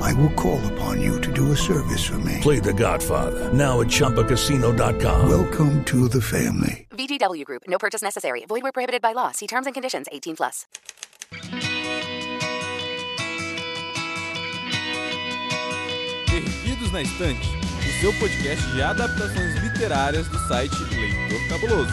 I will call upon you to do a service for me. Play The Godfather now at ChumbaCasino.com. Welcome to the family. VGW Group. No purchase necessary. Void where prohibited by law. See terms and conditions. 18 plus. Perdidos na Estante, o seu podcast de adaptações literárias do site Leitor Cabuloso.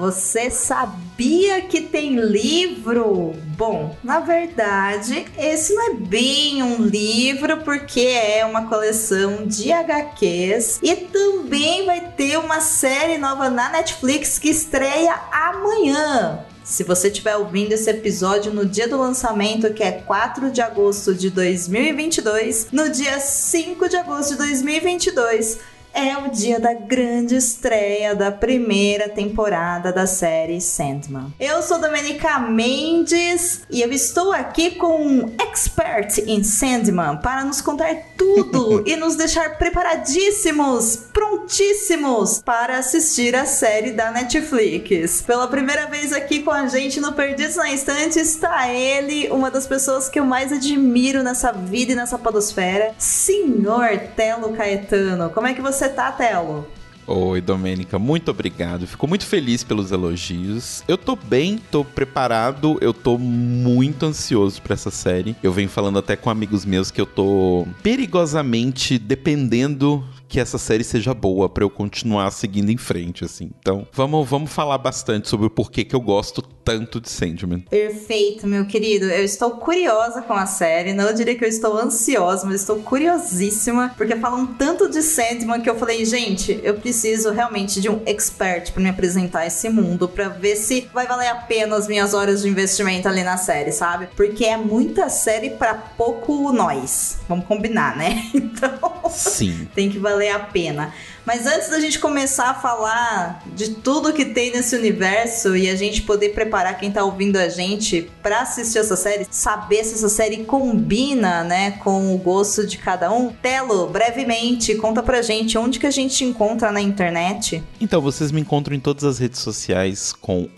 Você sabia que tem livro? Bom, na verdade, esse não é bem um livro, porque é uma coleção de HQs e também vai ter uma série nova na Netflix que estreia amanhã. Se você estiver ouvindo esse episódio no dia do lançamento, que é 4 de agosto de 2022, no dia 5 de agosto de 2022, é o dia da grande estreia da primeira temporada da série Sandman. Eu sou Domenica Mendes e eu estou aqui com um expert em Sandman para nos contar tudo e nos deixar preparadíssimos, prontíssimos para assistir a série da Netflix. Pela primeira vez aqui com a gente no Perdidos na Estante está ele, uma das pessoas que eu mais admiro nessa vida e nessa podosfera, Senhor Telo Caetano. Como é que você tá, Telo? Oi, Domênica, muito obrigado. Fico muito feliz pelos elogios. Eu tô bem, tô preparado, eu tô muito ansioso pra essa série. Eu venho falando até com amigos meus que eu tô perigosamente dependendo que essa série seja boa para eu continuar seguindo em frente, assim. Então, vamos, vamos falar bastante sobre o porquê que eu gosto tanto de Sandman. Perfeito, meu querido. Eu estou curiosa com a série. Não diria que eu estou ansiosa, mas estou curiosíssima, porque falam tanto de Sandman que eu falei, gente, eu preciso realmente de um expert para me apresentar esse mundo, para ver se vai valer a pena as minhas horas de investimento ali na série, sabe? Porque é muita série para pouco nós. Vamos combinar, né? Então, Sim. tem que valer a pena. Mas antes da gente começar a falar de tudo que tem nesse universo e a gente poder preparar quem tá ouvindo a gente para assistir essa série, saber se essa série combina, né, com o gosto de cada um. Telo, brevemente, conta pra gente onde que a gente te encontra na internet. Então, vocês me encontram em todas as redes sociais com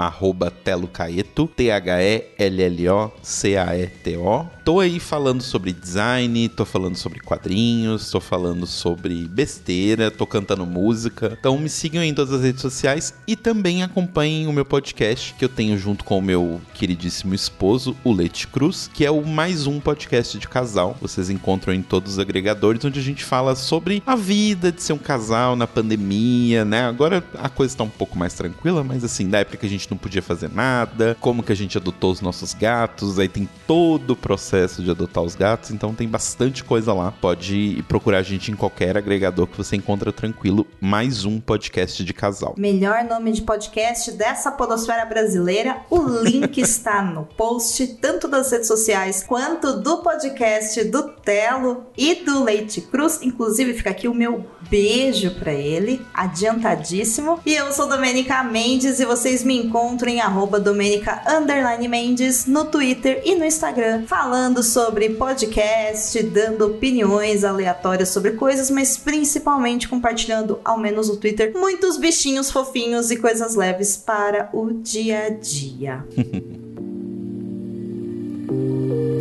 telocaeto, T-H-E-L-L-O-C-A-E-T-O. Tô aí falando sobre design, tô falando sobre quadrinhos, tô falando sobre besteira, tô cantando música. Então me sigam em todas as redes sociais e também acompanhem o meu podcast que eu tenho junto com o meu queridíssimo esposo, o Leite Cruz, que é o mais um podcast de casal. Vocês encontram em todos os agregadores onde a gente fala sobre a vida de ser um casal na pandemia, né? Agora a coisa tá um pouco mais tranquila, mas assim, da época que a gente não podia fazer nada, como que a gente adotou os nossos gatos, aí tem todo o processo de adotar os gatos, então tem bastante coisa lá. Pode procurar a gente em qualquer agregador que você encontra tranquilo. Mais um podcast de casal. Melhor nome de podcast dessa podosfera brasileira. O link está no post, tanto das redes sociais quanto do podcast do Telo e do Leite Cruz. Inclusive, fica aqui o meu beijo para ele, adiantadíssimo. E eu sou Domênica Mendes e vocês me encontram em arroba Domênica Mendes no Twitter e no Instagram, falando sobre podcast, dando opiniões aleatórias sobre coisas, mas principalmente compartilhando, ao menos no Twitter, muitos bichinhos fofinhos e coisas leves para o dia a dia.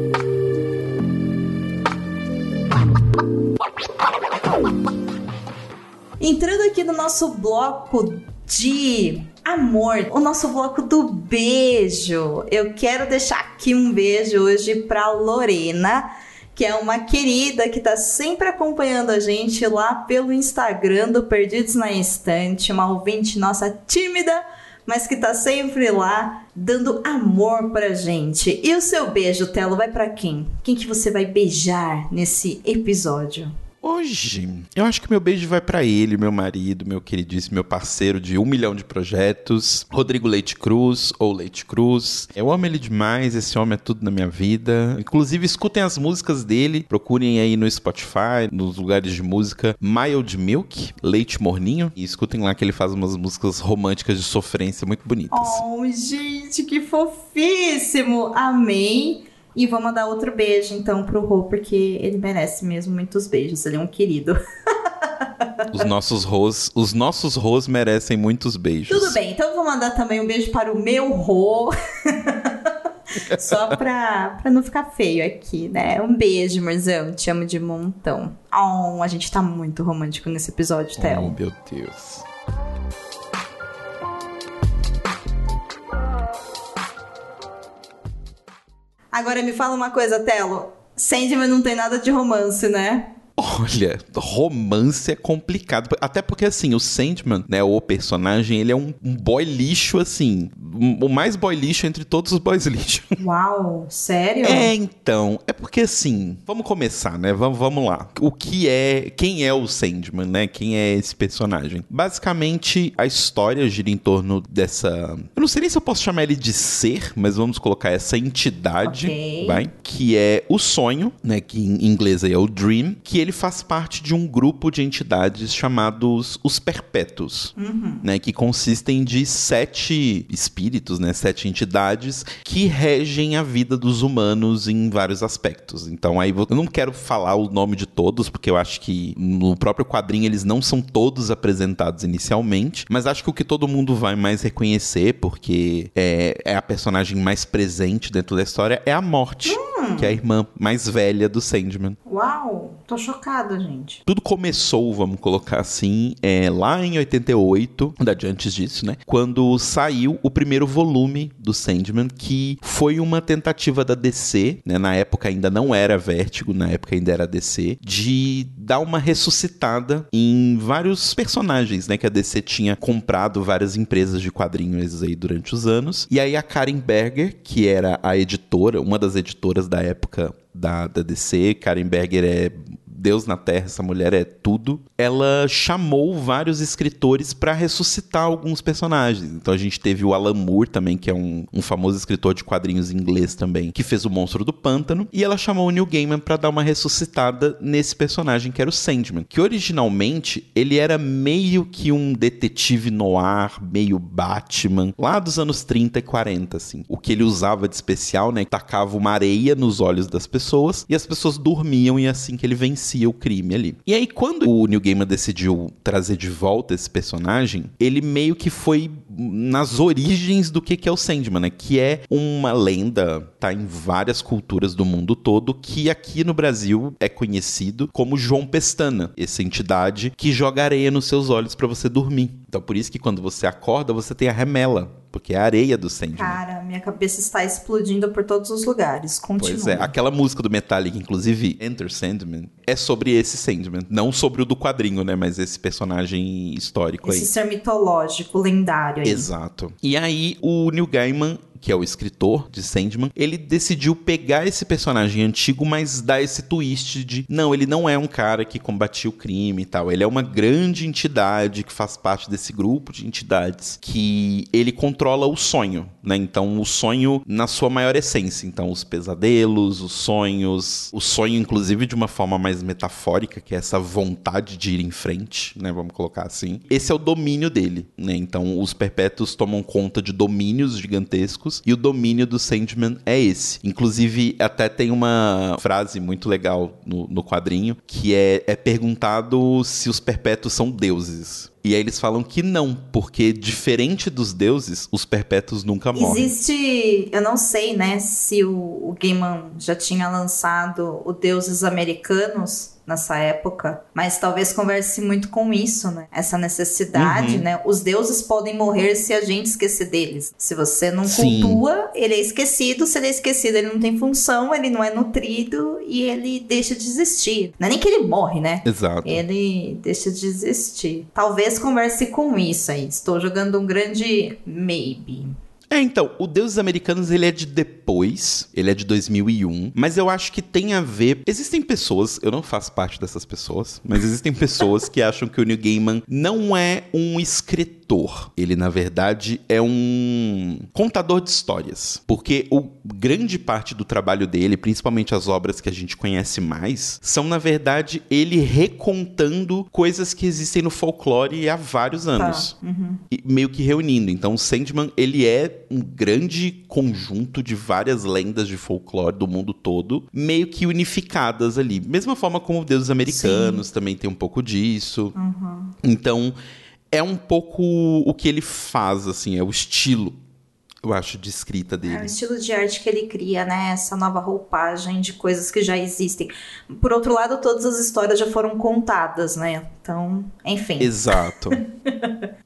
Entrando aqui no nosso bloco de amor, o nosso bloco do beijo. Eu quero deixar aqui um beijo hoje para Lorena, que é uma querida que tá sempre acompanhando a gente lá pelo Instagram do Perdidos na Estante, uma ouvinte nossa tímida, mas que tá sempre lá dando amor pra gente. E o seu beijo, Telo, vai para quem? Quem que você vai beijar nesse episódio? Hoje, eu acho que meu beijo vai para ele, meu marido, meu queridíssimo, meu parceiro de um milhão de projetos, Rodrigo Leite Cruz, ou Leite Cruz. Eu amo ele demais, esse homem é tudo na minha vida. Inclusive, escutem as músicas dele, procurem aí no Spotify, nos lugares de música, Mild Milk, Leite Morninho, e escutem lá que ele faz umas músicas românticas de sofrência muito bonitas. Oh, gente, que fofíssimo! Amei! E vou mandar outro beijo, então, pro Rô, porque ele merece mesmo muitos beijos. Ele é um querido. Os nossos Rôs, os nossos Rôs merecem muitos beijos. Tudo bem, então eu vou mandar também um beijo para o meu Rô. Só pra, pra não ficar feio aqui, né? Um beijo, Marzão. Te amo de montão. Oh, a gente tá muito romântico nesse episódio, Theo. Oh, meu Deus. Agora me fala uma coisa, Telo. Sandman não tem nada de romance, né? Olha, romance é complicado. Até porque, assim, o Sandman, né, o personagem, ele é um, um boy lixo, assim. O mais boy lixo entre todos os boys lixo. Uau, sério? É, então. É porque, assim, vamos começar, né? Vamos, vamos lá. O que é. Quem é o Sandman, né? Quem é esse personagem? Basicamente, a história gira em torno dessa. Eu não sei nem se eu posso chamar ele de ser, mas vamos colocar essa entidade, Ok. vai? Que é o sonho, né? Que em inglês aí é o Dream, que ele faz parte de um grupo de entidades chamados os Perpétuos, né? Que consistem de sete espíritos, né? Sete entidades que regem a vida dos humanos em vários aspectos. Então aí eu não quero falar o nome de todos, porque eu acho que no próprio quadrinho eles não são todos apresentados inicialmente, mas acho que o que todo mundo vai mais reconhecer, porque é, é a personagem mais presente dentro da história, é a Morte, que é a irmã mais velha do Sandman. Uau, tô chocada, gente. Tudo começou, vamos colocar assim, é, lá em 88, na verdade antes disso, né? Quando saiu o primeiro volume do Sandman, que foi uma tentativa da DC, né? Na época ainda não era Vertigo, na época ainda era DC, de dar uma ressuscitada em vários personagens, né? Que a DC tinha comprado várias empresas de quadrinhos aí durante os anos. E aí a Karen Berger, que era a editora, uma das editoras da época da, da DC, Karen Berger é Deus na Terra, essa mulher é tudo. Ela chamou vários escritores para ressuscitar alguns personagens. Então a gente teve o Alan Moore também, que é um, um famoso escritor de quadrinhos inglês também, que fez o Monstro do Pântano. E ela chamou o Neil Gaiman para dar uma ressuscitada nesse personagem que era o Sandman, que originalmente ele era meio que um detetive noir, meio Batman, lá dos anos 30 e 40, assim. O que ele usava de especial, né, tacava uma areia nos olhos das pessoas e as pessoas dormiam e é assim que ele vencia o crime ali. E aí quando o Neil Gaiman decidiu trazer de volta esse personagem, ele meio que foi nas origens do que que é o Sandman, né, que é uma lenda, tá em várias culturas do mundo todo, que aqui no Brasil é conhecido como João Pestana, essa entidade que joga areia nos seus olhos para você dormir. Então por isso que quando você acorda, você tem a remela, porque é a areia do Sandman. Cara, minha cabeça está explodindo por todos os lugares. Continua. Pois é, aquela música do Metallica, inclusive, Enter Sandman, é sobre esse Sandman. Não sobre o do quadrinho, né? Mas esse personagem histórico Esse aí. ser mitológico, lendário aí. Exato. E aí, o Neil Gaiman que é o escritor de Sandman, ele decidiu pegar esse personagem antigo, mas dar esse twist de não, ele não é um cara que combatia o crime e tal. Ele é uma grande entidade que faz parte desse grupo de entidades que ele controla o sonho, né? Então, o sonho na sua maior essência. Então, os pesadelos, os sonhos, o sonho, inclusive, de uma forma mais metafórica, que é essa vontade de ir em frente, né? Vamos colocar assim. Esse é o domínio dele, né? Então, os perpétuos tomam conta de domínios gigantescos e o domínio do Sandman é esse. Inclusive, até tem uma frase muito legal no, no quadrinho que é, é perguntado se os perpétuos são deuses. E aí eles falam que não, porque diferente dos deuses, os perpétuos nunca morrem. Existe, eu não sei, né, se o, o Gaiman já tinha lançado o Deuses Americanos nessa época, mas talvez converse muito com isso, né? Essa necessidade, Uhum. né? Os deuses podem morrer se a gente esquecer deles. Se você não Sim. cultua, ele é esquecido. Se ele é esquecido, ele não tem função, ele não é nutrido e ele deixa de existir. Não é nem que ele morre, né? Exato. Ele deixa de existir. Talvez converse com isso aí. Estou jogando um grande maybe. É, então, o Deuses Americanos, ele é de depois, ele é de 2001, mas eu acho que tem a ver... Existem pessoas, eu não faço parte dessas pessoas, mas existem pessoas que acham que o Neil Gaiman não é um escritor. Ele, na verdade, é um contador de histórias. Porque o grande parte do trabalho dele, principalmente as obras que a gente conhece mais, são, na verdade, ele recontando coisas que existem no folclore há vários anos e meio que reunindo. Então, o Sandman, ele é um grande conjunto de várias lendas de folclore do mundo todo, meio que unificadas ali. Mesma forma como Deuses Americanos também tem um pouco disso. Então, é um pouco o que ele faz, assim, é o estilo, eu acho, de escrita É o dele. estilo de arte que ele cria, né? Essa nova roupagem de coisas que já existem. Por outro lado, todas as histórias já foram contadas, né? Então, enfim. Exato.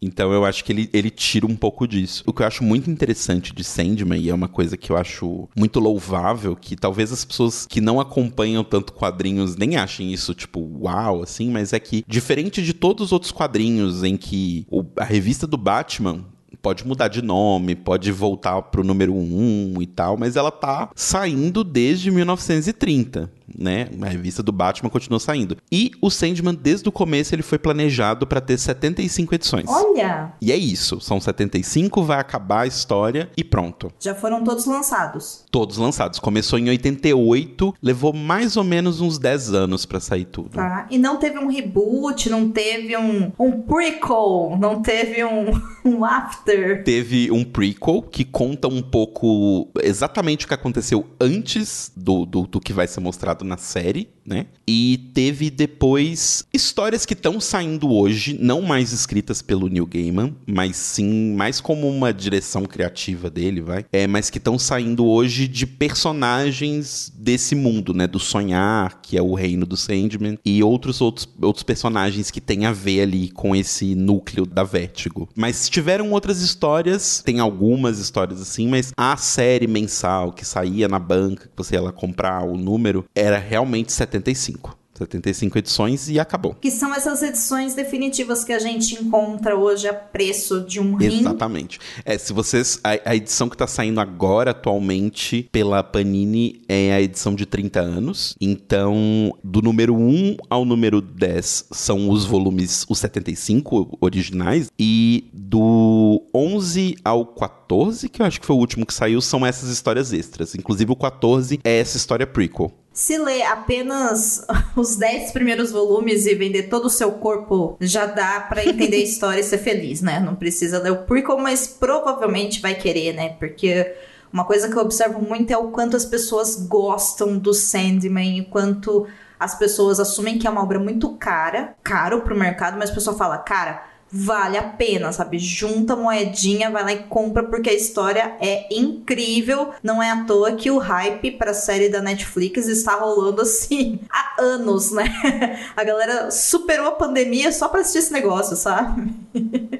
Então eu acho que ele, ele tira um pouco disso. O que eu acho muito interessante de Sandman, e é uma coisa que eu acho muito louvável, que talvez as pessoas que não acompanham tanto quadrinhos nem achem isso, tipo, uau, assim, mas é que, diferente de todos os outros quadrinhos em que o- a revista do Batman pode mudar de nome, pode voltar pro número 1 e tal, mas ela tá saindo desde 1930, né? A revista do Batman continua saindo. E o Sandman, desde o começo, ele foi planejado para ter 75 edições. Olha, E é isso, são 75, vai acabar a história e pronto. já foram todos lançados. Todos lançados. Começou em 88, levou mais ou menos uns 10 anos pra sair tudo. Tá? E não teve um reboot, não teve um, um prequel, não teve um, um after. Teve um prequel que conta um pouco exatamente o que aconteceu antes do, do, do que vai ser mostrado na série, né? E teve depois histórias que estão saindo hoje, não mais escritas pelo Neil Gaiman, mas sim mais como uma direção criativa dele, vai. É, mas que estão saindo hoje de personagens desse mundo, né? Do Sonhar, que é o reino do Sandman, e outros outros, outros personagens que têm a ver ali com esse núcleo da Vertigo. Mas tiveram outras histórias, tem algumas histórias assim, mas a série mensal que saía na banca, que você ia lá comprar o número, era realmente 75. 75 edições e acabou. Que são essas edições definitivas que a gente encontra hoje a preço de um rim. Exatamente. É, se vocês. A, a edição que tá saindo agora, atualmente, pela Panini, é a edição de 30 anos. Então, do número 1 ao número 10 são os volumes, os 75 originais. E do 11 ao 14, que eu acho que foi o último que saiu, são essas histórias extras. Inclusive, o 14 é essa história prequel. Se ler apenas os 10 primeiros volumes e vender todo o seu corpo, já dá pra entender a história e ser feliz, né? Não precisa ler o prequel, mas provavelmente vai querer, né? Porque uma coisa que eu observo muito é o quanto as pessoas gostam do Sandman e quanto as pessoas assumem que é uma obra muito cara, caro pro mercado, mas a pessoa fala, cara, vale a pena, sabe? Junta a moedinha, vai lá e compra porque a história é incrível. Não é à toa que o hype pra série da Netflix está rolando assim há anos, né? A galera superou a pandemia só pra assistir esse negócio, sabe?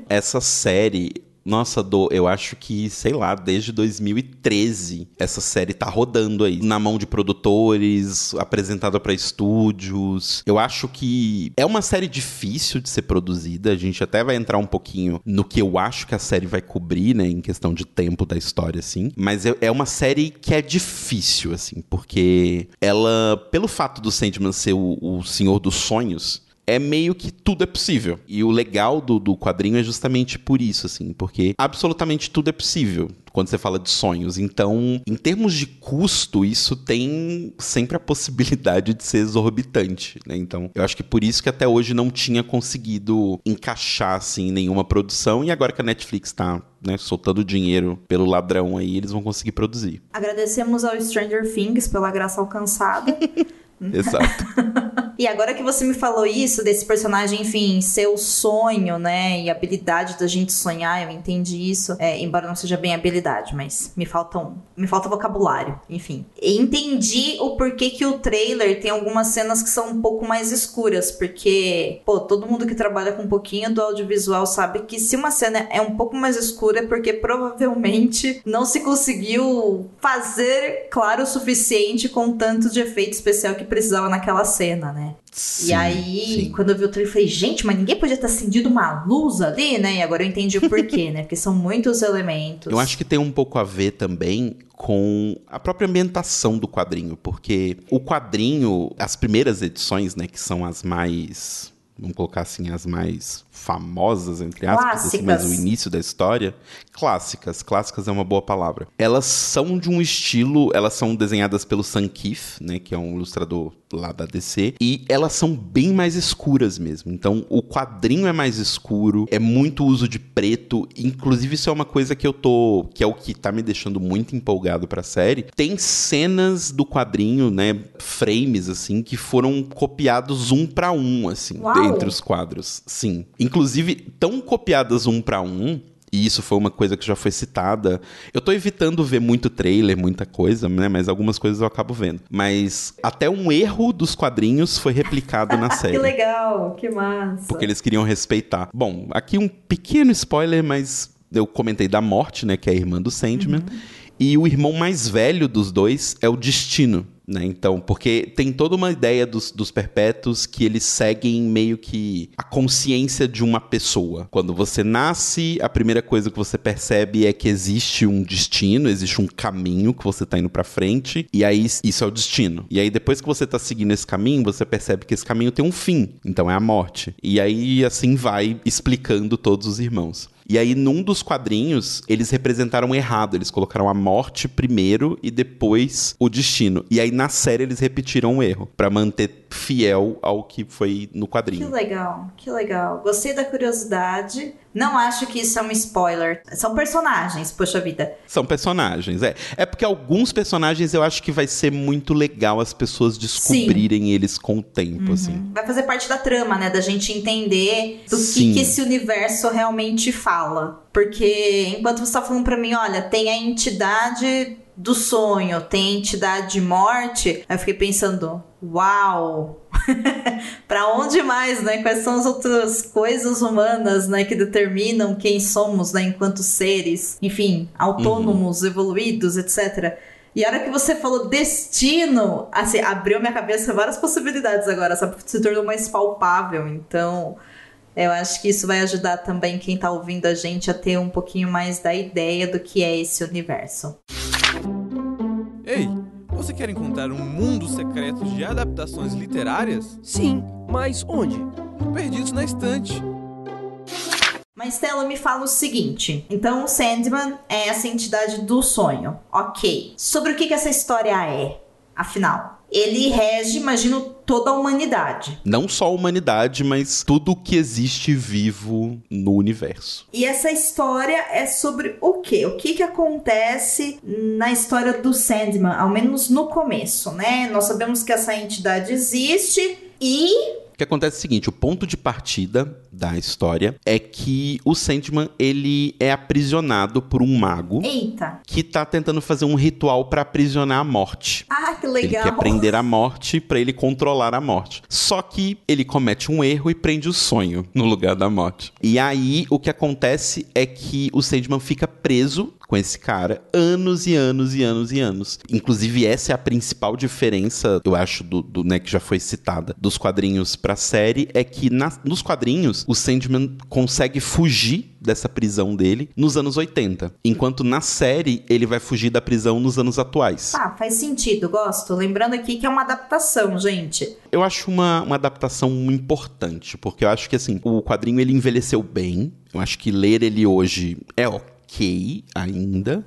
essa série. Nossa, do, eu acho que, sei lá, desde 2013 essa série tá rodando aí. Na mão de produtores, apresentada pra estúdios. Eu acho que é uma série difícil de ser produzida. A gente até vai entrar um pouquinho no que eu acho que a série vai cobrir, né? Em questão de tempo da história, assim. Mas é- é uma série que é difícil, assim, porque ela, pelo fato do Sandman ser o, o senhor dos sonhos, é meio que tudo é possível. E o legal do, do quadrinho é justamente por isso, assim, porque absolutamente tudo é possível quando você fala de sonhos. Então, em termos de custo, isso tem sempre a possibilidade de ser exorbitante, né? Então, eu acho que por isso que até hoje não tinha conseguido encaixar, assim, nenhuma produção. E agora que a Netflix tá, né, soltando dinheiro pelo ladrão aí, eles vão conseguir produzir. Agradecemos ao Stranger Things pela graça alcançada. Exato. E agora que você me falou isso, desse personagem, enfim, ser o sonho, né? E habilidade da gente sonhar, eu entendi isso. É, embora não seja bem habilidade, mas me falta um, me falta vocabulário, enfim. Entendi o porquê que o trailer tem algumas cenas que são um pouco mais escuras, porque, pô, todo mundo que trabalha com um pouquinho do audiovisual sabe que se uma cena é um pouco mais escura é porque provavelmente não se conseguiu fazer claro o suficiente com tanto de efeito especial que precisava naquela cena, né? Sim, e aí, sim. quando eu vi o trailer, eu falei, gente, mas ninguém podia ter acendido uma luz ali, né? E agora eu entendi o porquê, né? Porque são muitos elementos. Eu acho que tem um pouco a ver também com a própria ambientação do quadrinho, porque o quadrinho, as primeiras edições, né, que são as mais, vamos colocar assim, as mais famosas, entre aspas, assim, mas o início da história, clássicas, clássicas é uma boa palavra. Elas são de um estilo, elas são desenhadas pelo Sam Keith, né, que é um ilustrador lá da DC, e elas são bem mais escuras mesmo. Então, o quadrinho é mais escuro, é muito uso de preto, inclusive isso é uma coisa que eu tô, que é o que tá me deixando muito empolgado pra série. Tem cenas do quadrinho, né, frames assim que foram copiados um pra um assim, Uau! dentre os quadros. Sim. Inclusive, tão copiadas um pra um, e isso foi uma coisa que já foi citada. Eu tô evitando ver muito trailer, muita coisa, né? Mas algumas coisas eu acabo vendo. Mas até um erro dos quadrinhos foi replicado na série. Que legal, que massa. Porque eles queriam respeitar. Bom, aqui um pequeno spoiler, mas eu comentei da morte, né? Que é a irmã do Sandman. E o irmão mais velho dos dois é o Destino. Né? Então, porque tem toda uma ideia dos, dos perpétuos que eles seguem meio que a consciência de uma pessoa. Quando você nasce, a primeira coisa que você percebe é que existe um destino, existe um caminho que você tá indo pra frente, e aí isso é o destino. E aí depois que você tá seguindo esse caminho, você percebe que esse caminho tem um fim, então é a morte. E aí assim vai explicando todos os irmãos. E aí, num dos quadrinhos, eles representaram errado. Eles colocaram a morte primeiro e depois o destino. E aí, na série, eles repetiram o erro, pra manter fiel ao que foi no Que quadrinho. legal, que legal. Gostei da curiosidade. Não acho que isso é um spoiler. São personagens, poxa vida. São personagens, é. É porque alguns personagens eu acho que vai ser muito legal as pessoas descobrirem eles com o tempo, assim. Vai fazer parte da trama, né? Da gente entender do que, Sim. que esse universo realmente fala. Porque enquanto você tá falando pra mim, olha, tem a entidade do sonho, tem a entidade de morte, eu fiquei pensando, uau! pra onde mais, né? Quais são as outras coisas humanas, né, que determinam quem somos, né, enquanto seres, enfim, autônomos, evoluídos, etc. E a hora que você falou destino, assim, abriu minha cabeça várias possibilidades agora, sabe? Se tornou mais palpável. Então, eu acho que isso vai ajudar também quem tá ouvindo a gente a ter um pouquinho mais da ideia do que é esse universo. Ei, você quer encontrar um mundo secreto de adaptações literárias? Sim, mas onde? Perdidos na estante. Mas Stella me fala o seguinte: então o Sandman é essa entidade do sonho. Ok. Sobre o que, que essa história é, afinal? Ele rege, imagino, toda a humanidade. Não só a humanidade, mas tudo que existe vivo no universo. E essa história é sobre o quê? O que que acontece na história do Sandman, ao menos no começo, né? Nós sabemos que essa entidade existe e O que acontece é o seguinte, o ponto de partida da história é que o Sandman, ele é aprisionado por um mago eita. que tá tentando fazer um ritual pra aprisionar a morte. Ah, que Ele legal. quer prender a morte pra ele controlar a morte. Só que ele comete um erro e prende o sonho no lugar da morte. E aí o que acontece é que o Sandman fica preso com esse cara anos e anos e anos e anos. Inclusive essa é a principal diferença, eu acho, do, do né, que já foi citada, dos quadrinhos pra série, é que na- nos quadrinhos o Sandman consegue fugir dessa prisão dele nos anos 80, enquanto na série ele vai fugir da prisão nos anos atuais. Tá, faz sentido, gosto. Lembrando aqui que é uma adaptação, gente. Eu acho uma, uma adaptação importante, porque eu acho que assim, o quadrinho ele envelheceu bem. Eu acho que ler ele hoje é ok ainda.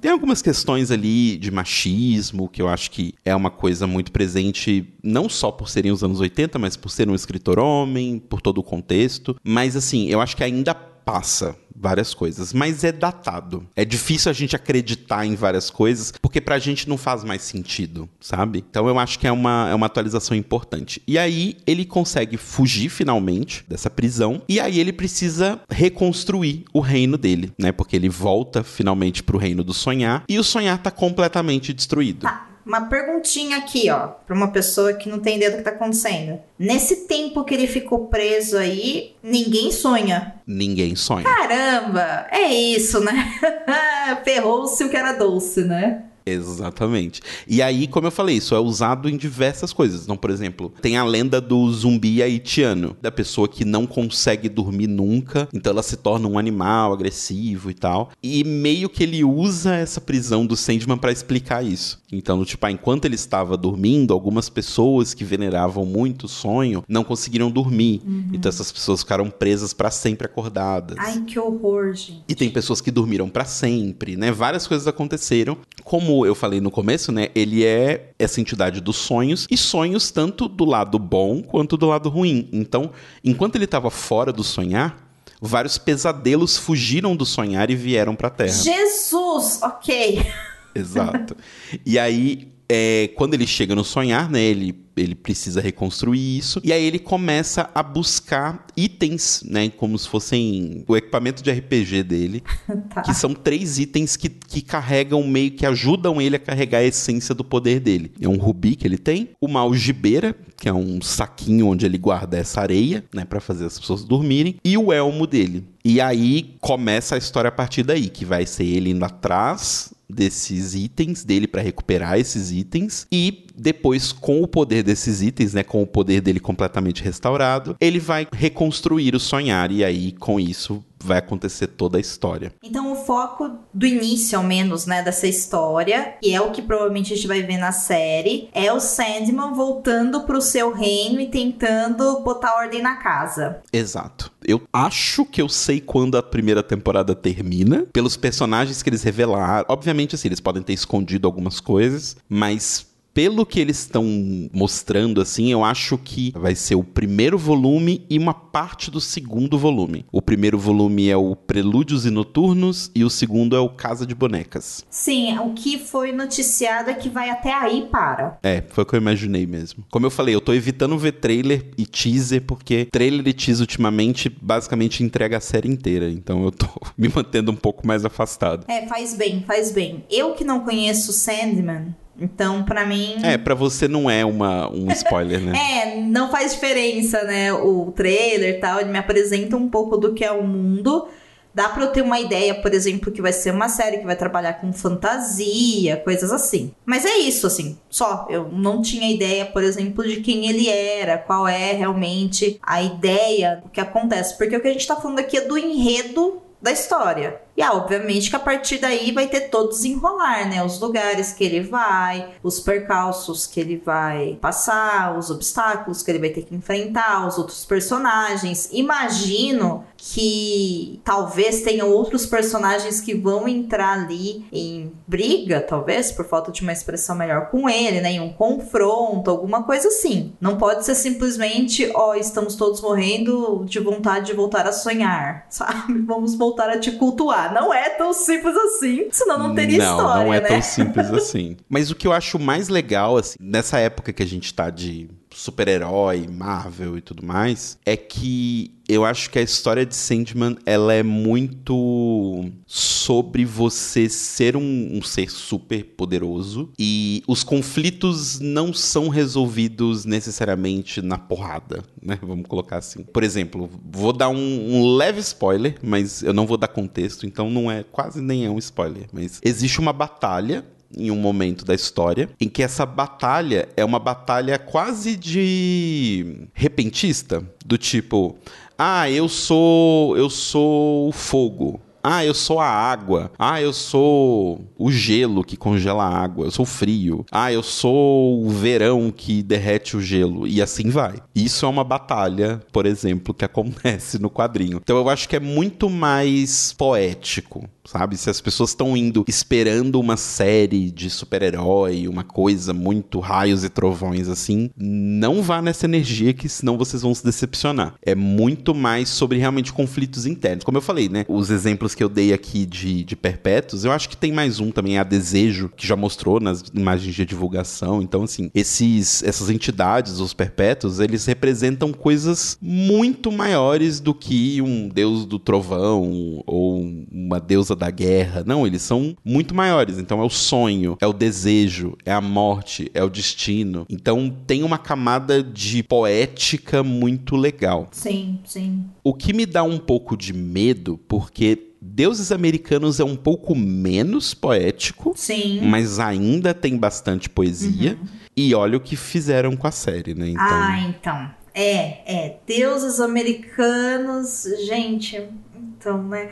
Tem algumas questões ali de machismo, que eu acho que é uma coisa muito presente, não só por serem os anos 80, mas por ser um escritor homem, por todo o contexto. Mas assim, eu acho que ainda passa várias coisas, mas é datado. É difícil a gente acreditar em várias coisas, porque pra gente não faz mais sentido, sabe? Então eu acho que é uma, é uma atualização importante. E aí ele consegue fugir finalmente dessa prisão, e aí ele precisa reconstruir o reino dele, né? Porque ele volta finalmente pro reino do sonhar, e o sonhar tá completamente destruído. Tá. Uma perguntinha aqui, ó, pra uma pessoa que não tem ideia do que tá acontecendo. Nesse tempo que ele ficou preso aí, ninguém sonha. Ninguém sonha. Caramba, é isso, né? Ferrou-se o que era doce, né? Exatamente. E aí, como eu falei, isso é usado em diversas coisas. Então, por exemplo, tem a lenda do zumbi haitiano, da pessoa que não consegue dormir nunca, então ela se torna um animal agressivo e tal. E meio que ele usa essa prisão do Sandman para explicar isso. Então, tipo, ah, enquanto ele estava dormindo, algumas pessoas que veneravam muito o sonho não conseguiram dormir. Então essas pessoas ficaram presas para sempre acordadas. Ai, que horror, gente. E tem pessoas que dormiram pra sempre, né? Várias coisas aconteceram. Como eu falei no começo, né? Ele é essa entidade dos sonhos e sonhos tanto do lado bom quanto do lado ruim. Então, enquanto ele estava fora do sonhar, vários pesadelos fugiram do sonhar e vieram pra Terra. Jesus, ok. Exato. E aí, é, quando ele chega no sonhar, né? Ele, ele precisa reconstruir isso. E aí ele começa a buscar itens, né? Como se fossem o equipamento de RPG dele. Tá. Que são três itens que, que carregam meio que ajudam ele a carregar a essência do poder dele. É um rubi que ele tem, uma algibeira, que é um saquinho onde ele guarda essa areia, né, Pra fazer as pessoas dormirem, e o elmo dele. E aí começa a história a partir daí, que vai ser ele indo atrás desses itens dele pra recuperar esses itens e depois com o poder desses itens, né, com o poder dele completamente restaurado, ele vai reconstruir o sonhar e aí com isso vai acontecer toda a história. Então, o foco do início, ao menos, né, dessa história, e é o que provavelmente a gente vai ver na série, é o Sandman voltando pro seu reino e tentando botar ordem na casa. Exato. Eu acho que eu sei quando a primeira temporada termina, pelos personagens que eles revelaram. Obviamente, assim, eles podem ter escondido algumas coisas, mas pelo que eles estão mostrando, assim, eu acho que vai ser o primeiro volume e uma parte do segundo volume. O primeiro volume é o Prelúdios e Noturnos e o segundo é o Casa de Bonecas. Sim, o que foi noticiado é que vai até aí para. É, foi o que eu imaginei mesmo. Como eu falei, eu tô evitando ver trailer e teaser, porque trailer e teaser ultimamente basicamente entrega a série inteira. Então eu tô me mantendo um pouco mais afastado. É, faz bem, faz bem. Eu que não conheço Sandman, então pra mim. É, pra você não é uma, um spoiler, né? É, não faz diferença, né? O trailer e tal, ele me apresenta um pouco do que é o mundo. Dá pra eu ter uma ideia, por exemplo, que vai ser uma série que vai trabalhar com fantasia, coisas assim. Mas é isso, assim, só. Eu não tinha ideia, por exemplo, de quem ele era, qual é realmente a ideia do que acontece. Porque o que a gente tá falando aqui é do enredo da história. E ah, obviamente que a partir daí vai ter todo desenrolar, né? Os lugares que ele vai, os percalços que ele vai passar, os obstáculos que ele vai ter que enfrentar, os outros personagens. Imagino que talvez tenham outros personagens que vão entrar ali em briga, talvez, por falta de uma expressão melhor com ele, né? Em um confronto, alguma coisa assim. Não pode ser simplesmente, ó, estamos todos morrendo de vontade de voltar a sonhar, sabe? Vamos voltar a te cultuar. Não é tão simples assim, senão não teria não, história, Não é né? tão simples assim. Mas o que eu acho mais legal, assim, nessa época que a gente tá de super-herói, Marvel e tudo mais, é que eu acho que a história de Sandman, ela é muito sobre você ser um, um ser super poderoso e os conflitos não são resolvidos necessariamente na porrada, né? Vamos colocar assim. Por exemplo, vou dar um, um leve spoiler, mas eu não vou dar contexto, então não é quase nem é um spoiler, mas existe uma batalha em um momento da história em que essa batalha é uma batalha quase de repentista, do tipo, ah, eu sou eu sou o fogo. Ah, eu sou a água. Ah, eu sou o gelo que congela a água. Eu sou o frio. Ah, eu sou o verão que derrete o gelo. E assim vai. Isso é uma batalha, por exemplo, que acontece no quadrinho. Então eu acho que é muito mais poético sabe? Se as pessoas estão indo esperando uma série de super-herói, uma coisa muito raios e trovões assim, não vá nessa energia que senão vocês vão se decepcionar. É muito mais sobre realmente conflitos internos. Como eu falei, né? Os exemplos que eu dei aqui de, de Perpétuos, eu acho que tem mais um também, a Desejo, que já mostrou nas imagens de divulgação. Então, assim, esses, essas entidades, os Perpétuos, eles representam coisas muito maiores do que um deus do trovão ou uma deusa da guerra. Não, eles são muito maiores. Então é o sonho, é o desejo, é a morte, é o destino. Então tem uma camada de poética muito legal. Sim, sim. O que me dá um pouco de medo, porque Deuses Americanos é um pouco menos poético, Sim. mas ainda tem bastante poesia. Uhum. E olha o que fizeram com a série, né? Então, Ah, então. É, é. Deuses americanos. Gente, então, né?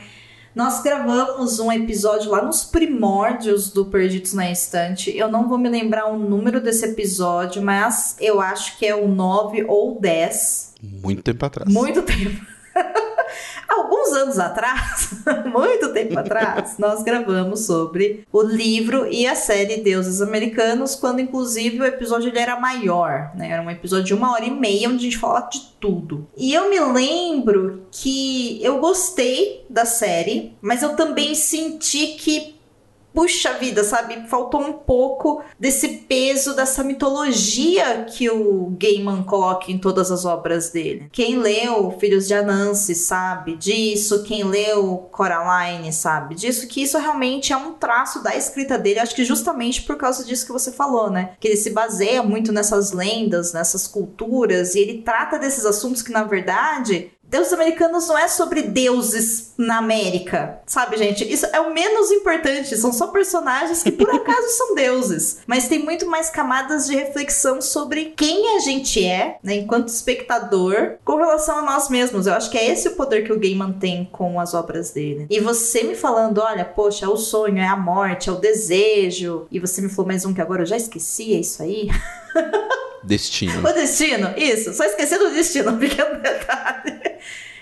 Nós gravamos um episódio lá nos primórdios do Perdidos na Estante. Eu não vou me lembrar o número desse episódio, mas eu acho que é o 9 ou 10. muito tempo atrás. Muito tempo. Alguns anos atrás, muito tempo atrás, nós gravamos sobre o livro e a série Deuses Americanos, quando inclusive o episódio ele era maior, né? Era um episódio de uma hora e meia onde a gente falava de tudo. E eu me lembro que eu gostei da série, mas eu também senti que puxa vida, sabe? Faltou um pouco desse peso, dessa mitologia que o Gaiman coloca em todas as obras dele. Quem leu Filhos de Anansi sabe disso, quem leu Coraline sabe disso, que isso realmente é um traço da escrita dele, acho que justamente por causa disso que você falou, né? Que ele se baseia muito nessas lendas, nessas culturas, e ele trata desses assuntos que, na verdade, Deuses Americanos não é sobre deuses na América, sabe, gente? Isso é o menos importante. São só personagens que por acaso são deuses. Mas tem muito mais camadas de reflexão sobre quem a gente é, né, enquanto espectador, com relação a nós mesmos. Eu acho que é esse o poder que o Gaiman tem com as obras dele. E você me falando, olha, poxa, é o sonho, é a morte, é o desejo. E você me falou mais um que agora eu já esqueci, é isso aí? Destino. O destino, isso. Só esqueci do destino, um pequeno detalhe.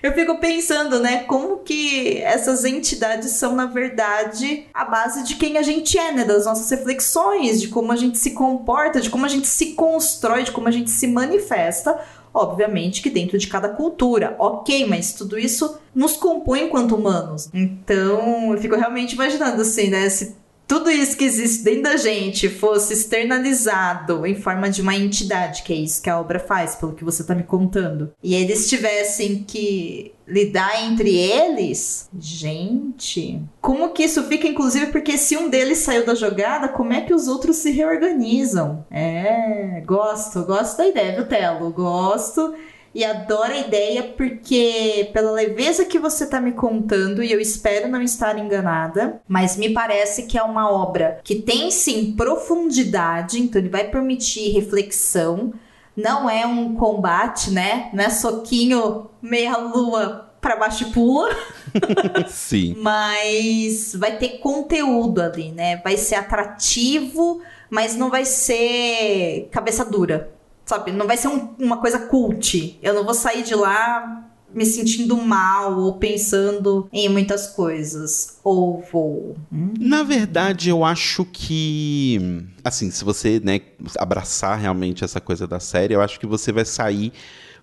Eu fico pensando, né, como que essas entidades são, na verdade, a base de quem a gente é, né, das nossas reflexões, de como a gente se comporta, de como a gente se constrói, de como a gente se manifesta. Obviamente que dentro de cada cultura, ok, mas tudo isso nos compõe enquanto humanos. Então, eu fico realmente imaginando assim, né, se tudo isso que existe dentro da gente fosse externalizado em forma de uma entidade, que é isso que a obra faz, pelo que você tá me contando, e eles tivessem que lidar entre eles, gente, como que isso fica, inclusive, porque se um deles saiu da jogada, como é que os outros se reorganizam? É, gosto, gosto da ideia, viu, Telo? Gosto e adoro a ideia porque, pela leveza que você tá me contando, e eu espero não estar enganada, mas me parece que é uma obra que tem sim profundidade, então ele vai permitir reflexão. Não é um combate, né? Não é soquinho meia-lua pra baixo e pula. Sim. Mas vai ter conteúdo ali, né? Vai ser atrativo, mas não vai ser cabeça dura. Sabe? Não vai ser um- uma coisa cult. Eu não vou sair de lá me sentindo mal ou pensando em muitas coisas. Ou vou. Hum? Na verdade, eu acho que. Assim, se você né, abraçar realmente essa coisa da série, eu acho que você vai sair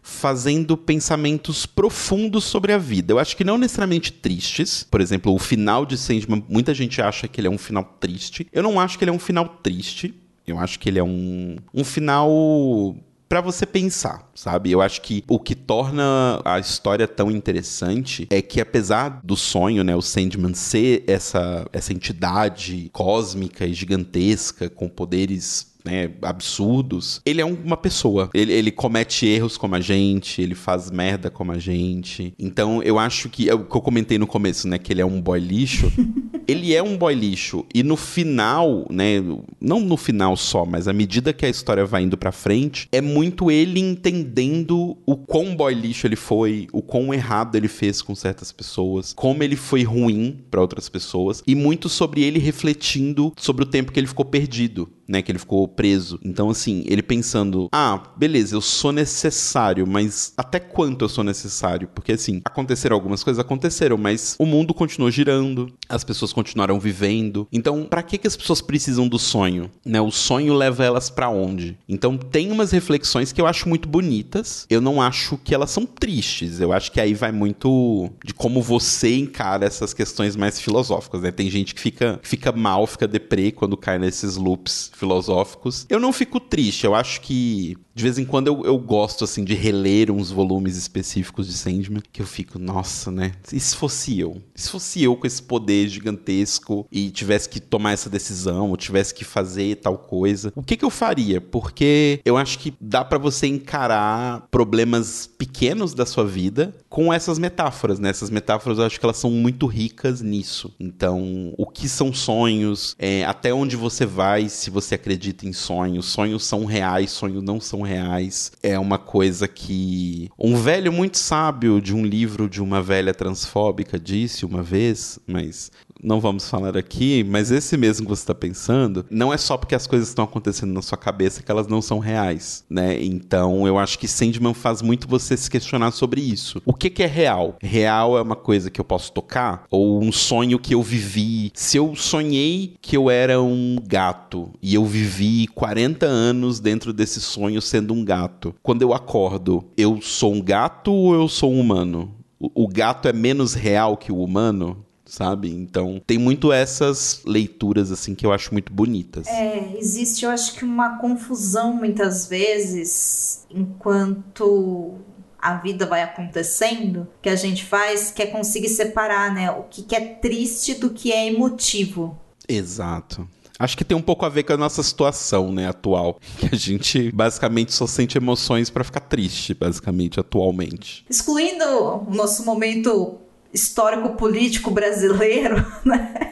fazendo pensamentos profundos sobre a vida. Eu acho que não necessariamente tristes. Por exemplo, o final de Sandman, muita gente acha que ele é um final triste. Eu não acho que ele é um final triste. Eu acho que ele é um, um final Pra você pensar, sabe? Eu acho que o que torna a história tão interessante é que apesar do sonho, né, o Sandman ser essa essa entidade cósmica e gigantesca com poderes né, absurdos, ele é uma pessoa. Ele, ele comete erros como a gente, ele faz merda como a gente. Então eu acho que, é o que eu comentei no começo, né, que ele é um boy lixo. ele é um boy lixo. E no final, né, não no final só, mas à medida que a história vai indo pra frente, é muito ele entendendo o quão boy lixo ele foi, o quão errado ele fez com certas pessoas, como ele foi ruim para outras pessoas, e muito sobre ele refletindo sobre o tempo que ele ficou perdido né, que ele ficou preso. Então, assim, ele pensando: ah, beleza, eu sou necessário, mas até quanto eu sou necessário? Porque, assim, aconteceram algumas coisas, aconteceram, mas o mundo continuou girando, as pessoas continuaram vivendo. Então, para que, que as pessoas precisam do sonho? Né? O sonho leva elas para onde? Então, tem umas reflexões que eu acho muito bonitas. Eu não acho que elas são tristes. Eu acho que aí vai muito de como você encara essas questões mais filosóficas, né? Tem gente que fica, fica mal, fica deprê quando cai nesses loops filosóficos. Eu não fico triste, eu acho que de vez em quando eu, eu gosto, assim, de reler uns volumes específicos de Sandman, que eu fico, nossa, né? E se fosse eu? E se fosse eu com esse poder gigantesco e tivesse que tomar essa decisão, ou tivesse que fazer tal coisa, o que que eu faria? Porque eu acho que dá para você encarar problemas pequenos da sua vida com essas metáforas, né? Essas metáforas eu acho que elas são muito ricas nisso. Então, o que são sonhos? É, até onde você vai se você acredita em sonhos? Sonhos são reais, sonhos não são reais. É uma coisa que um velho muito sábio de um livro de uma velha transfóbica disse uma vez, mas não vamos falar aqui, mas esse mesmo que você está pensando, não é só porque as coisas estão acontecendo na sua cabeça que elas não são reais, né? Então eu acho que Sandman faz muito você se questionar sobre isso. O que, que é real? Real é uma coisa que eu posso tocar? Ou um sonho que eu vivi? Se eu sonhei que eu era um gato e eu vivi 40 anos dentro desse sonho sendo um gato, quando eu acordo, eu sou um gato ou eu sou um humano? o gato é menos real que o humano? Sabe? Então, tem muito essas leituras assim que eu acho muito bonitas. É, existe, eu acho que uma confusão muitas vezes enquanto a vida vai acontecendo, que a gente faz, que é conseguir separar, né, o que, que é triste do que é emotivo. Exato. Acho que tem um pouco a ver com a nossa situação, né, atual. Que a gente basicamente só sente emoções para ficar triste, basicamente, atualmente. Excluindo o nosso momento histórico-político brasileiro, né?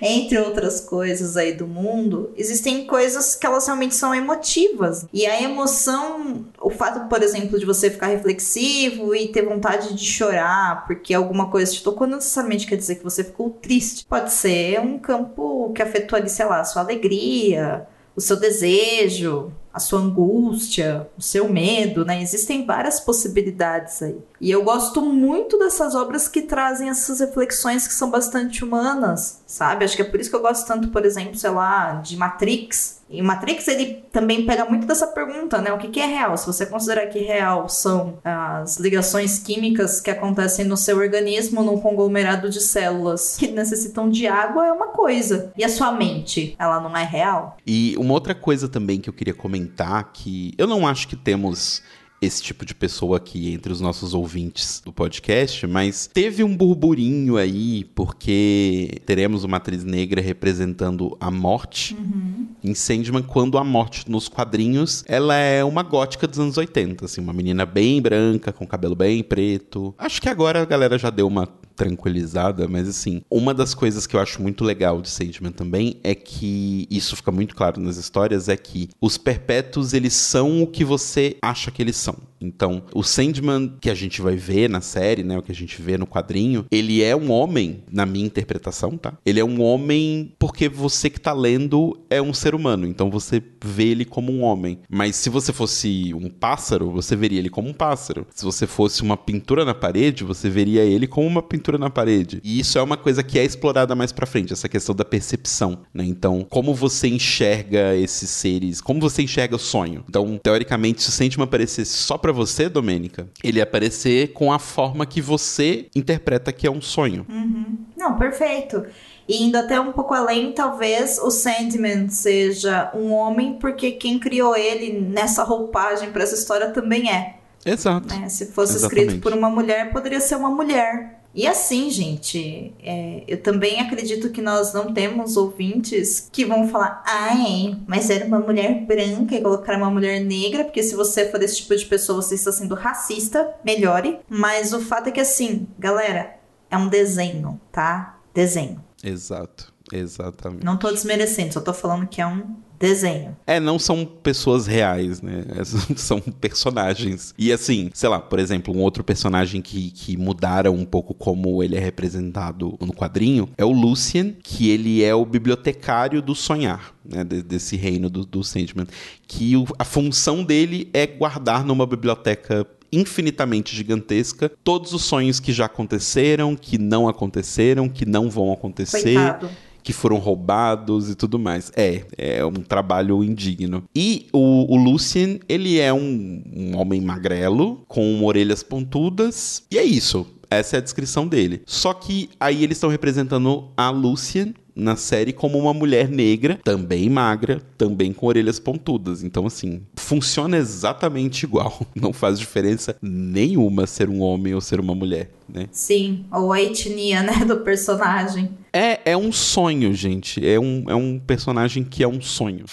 entre outras coisas aí do mundo, existem coisas que elas realmente são emotivas. E a emoção, o fato, por exemplo, de você ficar reflexivo e ter vontade de chorar porque alguma coisa te tocou, não necessariamente quer dizer que você ficou triste. Pode ser um campo que afetou ali, sei lá, a sua alegria, o seu desejo, a sua angústia, o seu medo, né? Existem várias possibilidades aí. E eu gosto muito dessas obras que trazem essas reflexões que são bastante humanas, sabe? Acho que é por isso que eu gosto tanto, por exemplo, sei lá, de Matrix, e Matrix, ele também pega muito dessa pergunta, né? O que, que é real? Se você considerar que real são as ligações químicas que acontecem no seu organismo num conglomerado de células que necessitam de água, é uma coisa. E a sua mente, ela não é real? E uma outra coisa também que eu queria comentar, que eu não acho que temos esse tipo de pessoa aqui entre os nossos ouvintes do podcast, mas teve um burburinho aí, porque teremos uma atriz negra representando a morte uhum. em Sandman, quando a morte nos quadrinhos, ela é uma gótica dos anos 80, assim, uma menina bem branca, com cabelo bem preto. Acho que agora a galera já deu uma tranquilizada, mas assim, uma das coisas que eu acho muito legal de Sandman também é que isso fica muito claro nas histórias é que os perpétuos eles são o que você acha que eles são. Então, o Sandman que a gente vai ver na série, né, o que a gente vê no quadrinho, ele é um homem, na minha interpretação, tá? Ele é um homem porque você que tá lendo é um ser humano, então você vê ele como um homem. Mas se você fosse um pássaro, você veria ele como um pássaro. Se você fosse uma pintura na parede, você veria ele como uma pintura na parede. E isso é uma coisa que é explorada mais para frente, essa questão da percepção, né? Então, como você enxerga esses seres, como você enxerga o sonho. Então, teoricamente, se o Sandman aparecesse só para você, Domênica, ele aparecer com a forma que você interpreta que é um sonho. Uhum. Não, perfeito. E indo até um pouco além, talvez o Sandman seja um homem, porque quem criou ele nessa roupagem para essa história também é. Exato. Né? Se fosse Exatamente. escrito por uma mulher, poderia ser uma mulher. E assim, gente, é, eu também acredito que nós não temos ouvintes que vão falar, ai, mas era uma mulher branca e colocar uma mulher negra, porque se você for esse tipo de pessoa, você está sendo racista, melhore. Mas o fato é que, assim, galera, é um desenho, tá? Desenho. Exato, exatamente. Não tô desmerecendo, só tô falando que é um desenho. É, não são pessoas reais, né? São personagens. E assim, sei lá, por exemplo, um outro personagem que, que mudaram um pouco como ele é representado no quadrinho é o Lucian, que ele é o bibliotecário do sonhar. Né, desse reino do, do Sandman, que o, a função dele é guardar numa biblioteca infinitamente gigantesca todos os sonhos que já aconteceram, que não aconteceram, que não vão acontecer. Coitado que foram roubados e tudo mais. É, é um trabalho indigno. E o, o Lucien, ele é um, um homem magrelo, com orelhas pontudas, e é isso. Essa é a descrição dele. Só que aí eles estão representando a Lucian na série como uma mulher negra, também magra, também com orelhas pontudas. Então, assim, funciona exatamente igual. Não faz diferença nenhuma ser um homem ou ser uma mulher, né? Sim, ou a etnia, né, do personagem. É, é um sonho, gente. É um, é um personagem que é um sonho.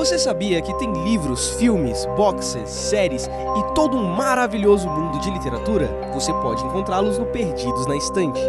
Você sabia que tem livros, filmes, boxes, séries e todo um maravilhoso mundo de literatura? Você pode encontrá-los no Perdidos na Estante.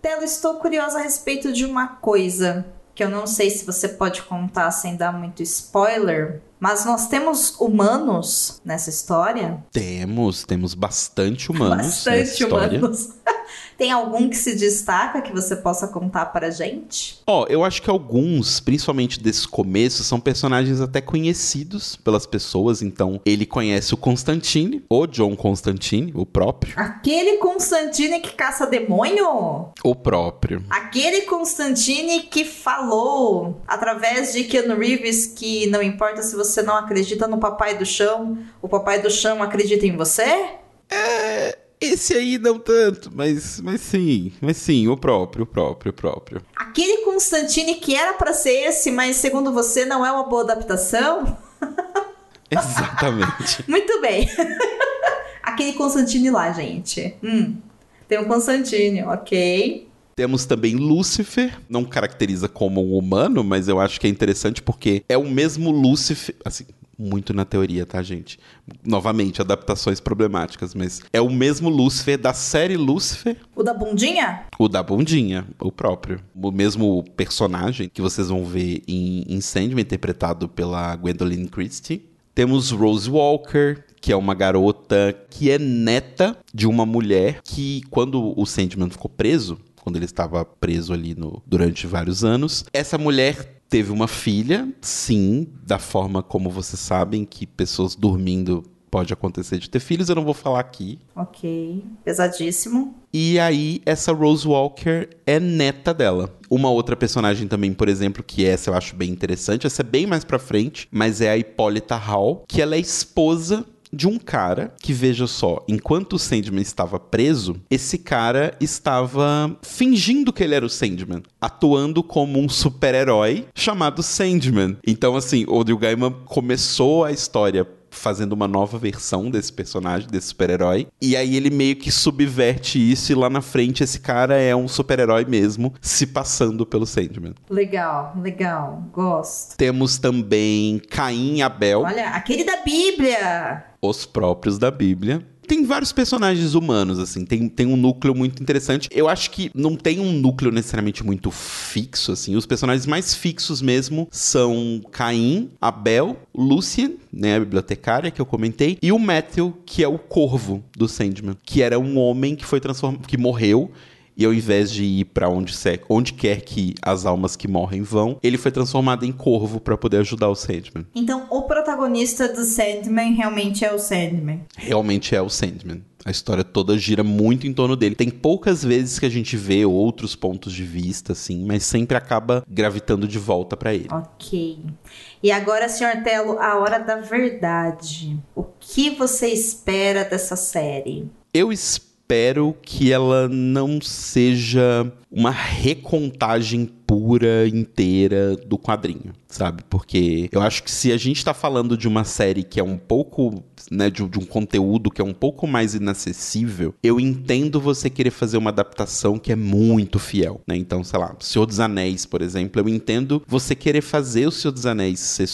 Telo, estou curiosa a respeito de uma coisa que eu não sei se você pode contar sem dar muito spoiler, mas nós temos humanos nessa história? Temos, temos bastante humanos. Bastante humanos. Tem algum que se destaca que você possa contar para gente? Ó, oh, eu acho que alguns, principalmente desse começo, são personagens até conhecidos pelas pessoas. Então, ele conhece o Constantine, o John Constantine, o próprio. Aquele Constantine que caça demônio? O próprio. Aquele Constantine que falou através de Keanu Reeves que não importa se você não acredita no Papai do Chão, o Papai do Chão acredita em você? É. Esse aí não tanto, mas, mas sim, mas sim, o próprio, o próprio, o próprio. Aquele Constantine que era para ser esse, mas segundo você não é uma boa adaptação? Exatamente. Muito bem. Aquele Constantine lá, gente. Hum, tem um Constantine, ok. Temos também Lúcifer, não caracteriza como um humano, mas eu acho que é interessante porque é o mesmo Lúcifer, assim, muito na teoria, tá, gente? Novamente, adaptações problemáticas, mas é o mesmo Lúcifer da série Lúcifer. O da bundinha? O da bundinha, o próprio. O mesmo personagem que vocês vão ver em, Sandman, interpretado pela Gwendolyn Christie. Temos Rose Walker, que é uma garota que é neta de uma mulher que, quando o Sandman ficou preso, quando ele estava preso ali no, durante vários anos. Essa mulher teve uma filha, sim, da forma como vocês sabem que pessoas dormindo pode acontecer de ter filhos, eu não vou falar aqui. Ok, pesadíssimo. E aí, essa Rose Walker é neta dela. Uma outra personagem também, por exemplo, que essa eu acho bem interessante, essa é bem mais pra frente, mas é a Hippolyta Hall, que ela é esposa de um cara que, veja só, enquanto o Sandman estava preso, esse cara estava fingindo que ele era o Sandman, atuando como um super-herói chamado Sandman. Então, assim, o Neil Gaiman começou a história fazendo uma nova versão desse personagem, desse super-herói. E aí ele meio que subverte isso e lá na frente esse cara é um super-herói mesmo, se passando pelo Sandman. Legal, legal, gosto. Temos também Caim e Abel. Olha, aquele da Bíblia os próprios da Bíblia. Tem vários personagens humanos, assim, tem, tem um núcleo muito interessante. Eu acho que não tem um núcleo necessariamente muito fixo, assim. Os personagens mais fixos mesmo são Caim, Abel, Lucian, né, a bibliotecária que eu comentei, e o Matthew, que é o corvo do Sandman, que era um homem que foi transformado, que morreu e ao invés de ir para onde, onde quer que as almas que morrem vão, ele foi transformado em corvo para poder ajudar o Sandman. Então, o protagonista do Sandman realmente é o Sandman. Realmente é o Sandman. A história toda gira muito em torno dele. Tem poucas vezes que a gente vê outros pontos de vista, assim, mas sempre acaba gravitando de volta para ele. Ok. E agora, senhor Telo, a hora da verdade. O que você espera dessa série? Eu espero espero que ela não seja uma recontagem pura, inteira do quadrinho, sabe? Porque eu acho que se a gente tá falando de uma série que é um pouco, né, de, de, um conteúdo que é um pouco mais inacessível, eu entendo você querer fazer uma adaptação que é muito fiel, né? Então, sei lá, Senhor dos Anéis, por exemplo, eu entendo você querer fazer o Senhor dos Anéis ser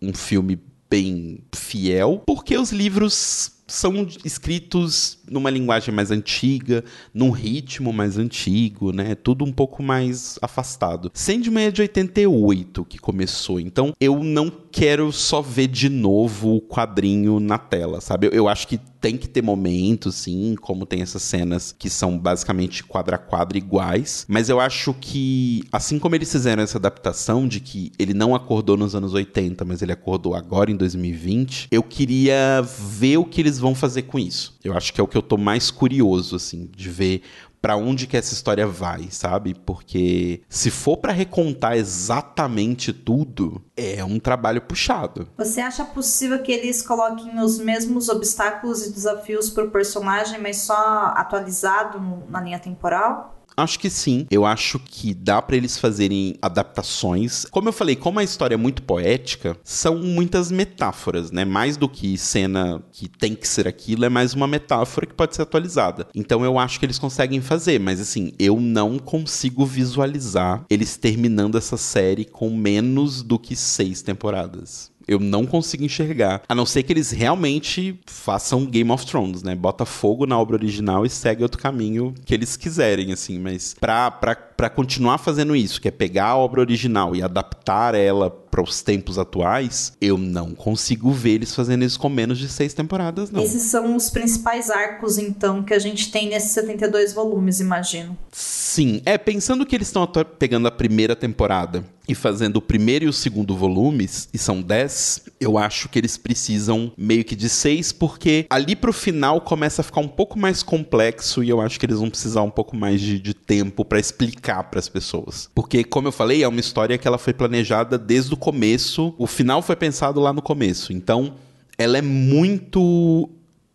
um filme bem fiel, porque os livros são escritos numa linguagem mais antiga, num ritmo mais antigo, né? Tudo um pouco mais afastado. Sandman é de 88 que começou, então eu não quero só ver de novo o quadrinho na tela, sabe? Eu, eu acho que tem que ter momentos, sim, como tem essas cenas que são basicamente quadra a quadra iguais, mas eu acho que, assim como eles fizeram essa adaptação de que ele não acordou nos anos 80, mas ele acordou agora em 2020, eu queria ver o que eles vão fazer com isso. Eu acho que é o que eu tô mais curioso, assim, de ver para onde que essa história vai, sabe? Porque se for para recontar exatamente tudo, é um trabalho puxado. Você acha possível que eles coloquem os mesmos obstáculos e desafios pro personagem, mas só atualizado na linha temporal? Acho que sim. Eu acho que dá para eles fazerem adaptações. Como eu falei, como a história é muito poética, são muitas metáforas, né? Mais do que cena que tem que ser aquilo, é mais uma metáfora que pode ser atualizada. Então eu acho que eles conseguem fazer, mas assim, eu não consigo visualizar eles terminando essa série com menos do que seis temporadas. Eu não consigo enxergar. A não ser que eles realmente façam Game of Thrones, né? Bota fogo na obra original e segue outro caminho que eles quiserem, assim. Mas pra, pra, pra continuar fazendo isso, que é pegar a obra original e adaptar ela para os tempos atuais, eu não consigo ver eles fazendo isso com menos de seis temporadas, não. Esses são os principais arcos, então, que a gente tem nesses 72 volumes, imagino. Sim. É, pensando que eles estão pegando a primeira temporada e fazendo o primeiro e o segundo volumes, e são dez, eu acho que eles precisam meio que de seis, porque ali pro final começa a ficar um pouco mais complexo e eu acho que eles vão precisar um pouco mais de, de tempo para explicar para as pessoas. Porque, como eu falei, é uma história que ela foi planejada desde o começo, o final foi pensado lá no começo. Então, ela é muito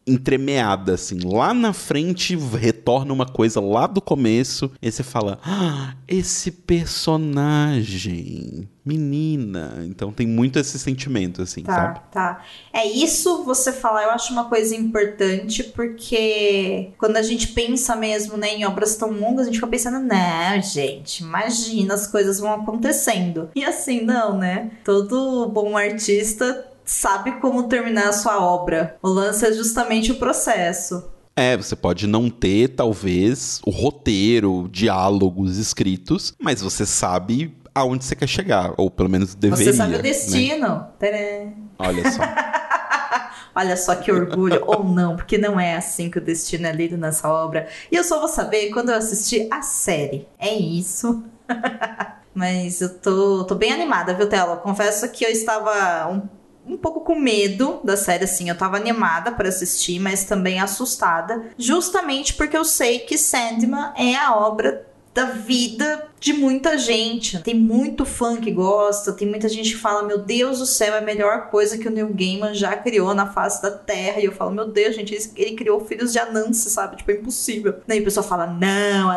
entremeada, assim. Lá na frente retorna uma coisa lá do começo, e você fala: ah, esse personagem, menina. Então tem muito esse sentimento, assim, tá, sabe? Tá. É isso você falar, eu acho uma coisa importante, porque quando a gente pensa mesmo né, em obras tão longas, a gente fica pensando, não, gente, imagina, as coisas vão acontecendo. E assim, não, né? Todo bom artista sabe como terminar a sua obra. O lance é justamente o processo. É, você pode não ter, talvez, o roteiro, diálogos escritos, mas você sabe aonde você quer chegar, ou pelo menos deveria. Você sabe o destino. Né? Olha só. Olha só que orgulho, ou não, porque não é assim que o destino é lido nessa obra. E eu só vou saber quando eu assistir a série. É isso. Mas eu tô, tô bem animada, viu, Tela? Confesso que eu estava um um pouco com medo da série, assim. Eu tava animada para assistir, mas também assustada. Justamente porque eu sei que Sandman é a obra da vida de muita gente. Tem muito fã que gosta, tem muita gente que fala: Meu Deus do céu, é a melhor coisa que o Neil Gaiman já criou na face da Terra. E eu falo: Meu Deus, gente, ele, criou Filhos de Anansi, sabe? Tipo, é impossível. Daí a pessoa fala: Não,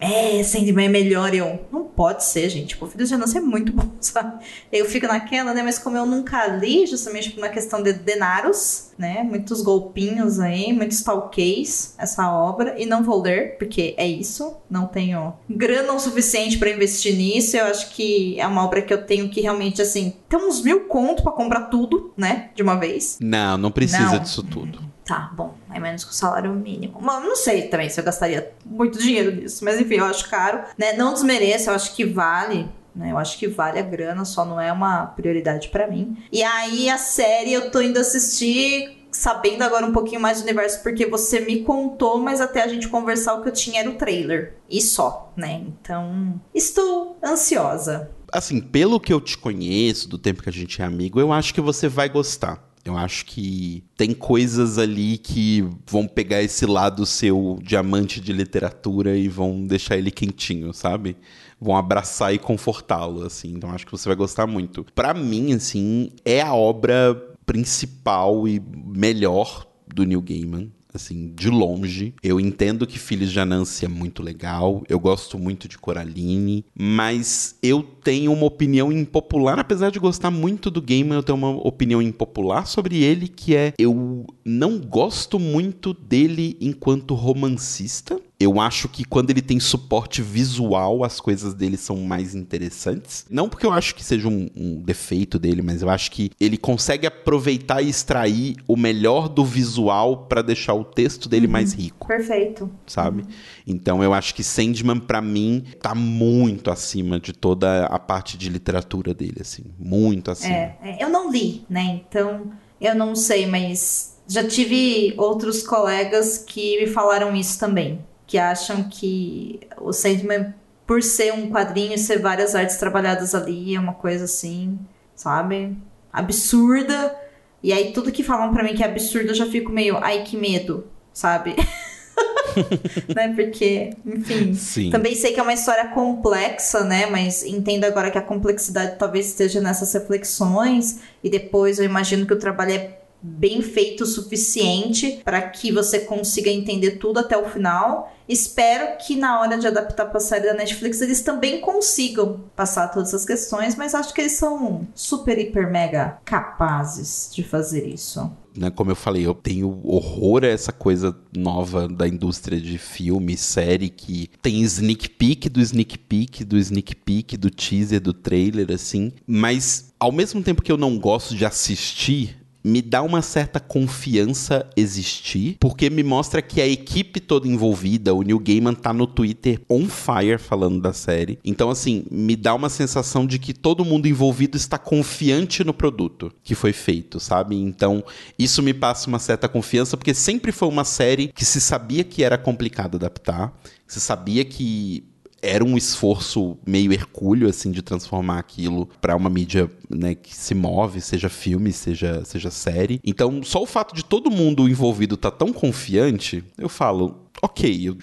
é, Sandman é melhor. E eu, não pode ser, gente. Tipo, Filhos de Anansi é muito bom, sabe? Eu fico naquela, né? Mas como eu nunca li, justamente por uma questão de denaros, né? Muitos golpinhos aí, muitos talquês, essa obra. E não vou ler, porque é isso. Não tenho grana o suficiente para investir nisso. Eu acho que é uma obra que eu tenho que realmente, assim, ter uns mil conto para comprar tudo, né? De uma vez. Não, não precisa não. disso tudo. Tá, bom, é menos que o salário mínimo. Mas não sei também se eu gastaria muito dinheiro nisso, mas enfim, eu acho caro, né? Não desmereço, eu acho que vale, né? Eu acho que vale a grana, só não é uma prioridade para mim. E aí a série eu tô indo assistir sabendo agora um pouquinho mais do universo, porque você me contou, mas até a gente conversar o que eu tinha era o trailer. E só, né? Então, estou ansiosa. Assim, pelo que eu te conheço, do tempo que a gente é amigo, eu acho que você vai gostar. Eu acho que tem coisas ali que vão pegar esse lado seu diamante de literatura e vão deixar ele quentinho, sabe? Vão abraçar e confortá-lo, assim. Então acho que você vai gostar muito. Para mim, assim, é a obra principal e melhor do Neil Gaiman. Assim, de longe. Eu entendo que Filhos de Anansi é muito legal, eu gosto muito de Coraline, mas eu tenho uma opinião impopular, apesar de gostar muito do game, eu tenho uma opinião impopular sobre ele, que é eu não gosto muito dele enquanto romancista. Eu acho que quando ele tem suporte visual, as coisas dele são mais interessantes. Não porque eu acho que seja um, um defeito dele, mas eu acho que ele consegue aproveitar e extrair o melhor do visual para deixar o texto dele mais rico. Perfeito. Sabe? Então eu acho que Sandman, para mim, tá muito acima de toda a parte de literatura dele, assim. Muito acima. É, é, eu não li, né? Então eu não sei, mas já tive outros colegas que me falaram isso também que acham que o Sandman, por ser um quadrinho e ser várias artes trabalhadas ali, é uma coisa assim, sabe? Absurda. E aí tudo que falam para mim que é absurdo, eu já fico meio, ai que medo, sabe? né? Porque, enfim, Sim. também sei que é uma história complexa, né? Mas entendo agora que a complexidade talvez esteja nessas reflexões. E depois eu imagino que o trabalho é bem feito o suficiente para que você consiga entender tudo até o final. Espero que na hora de adaptar para a série da Netflix eles também consigam passar todas essas questões, mas acho que eles são super, hiper, mega capazes de fazer isso. Né, como eu falei, eu tenho horror a essa coisa nova da indústria de filme, série, que tem sneak peek do sneak peek, do sneak peek, do teaser, do trailer, assim. Mas, ao mesmo tempo que eu não gosto de assistir, me dá uma certa confiança existir, porque me mostra que a equipe toda envolvida, o Neil Gaiman tá no Twitter on fire falando da série. Então, assim, me dá uma sensação de que todo mundo envolvido está confiante no produto que foi feito, sabe? Então, isso me passa uma certa confiança, porque sempre foi uma série que se sabia que era complicado adaptar, se sabia que era um esforço meio hercúleo, assim, de transformar aquilo para uma mídia, né, que se move, seja filme, seja, seja série. Então, só o fato de todo mundo envolvido estar tá tão confiante, eu falo, ok, eu,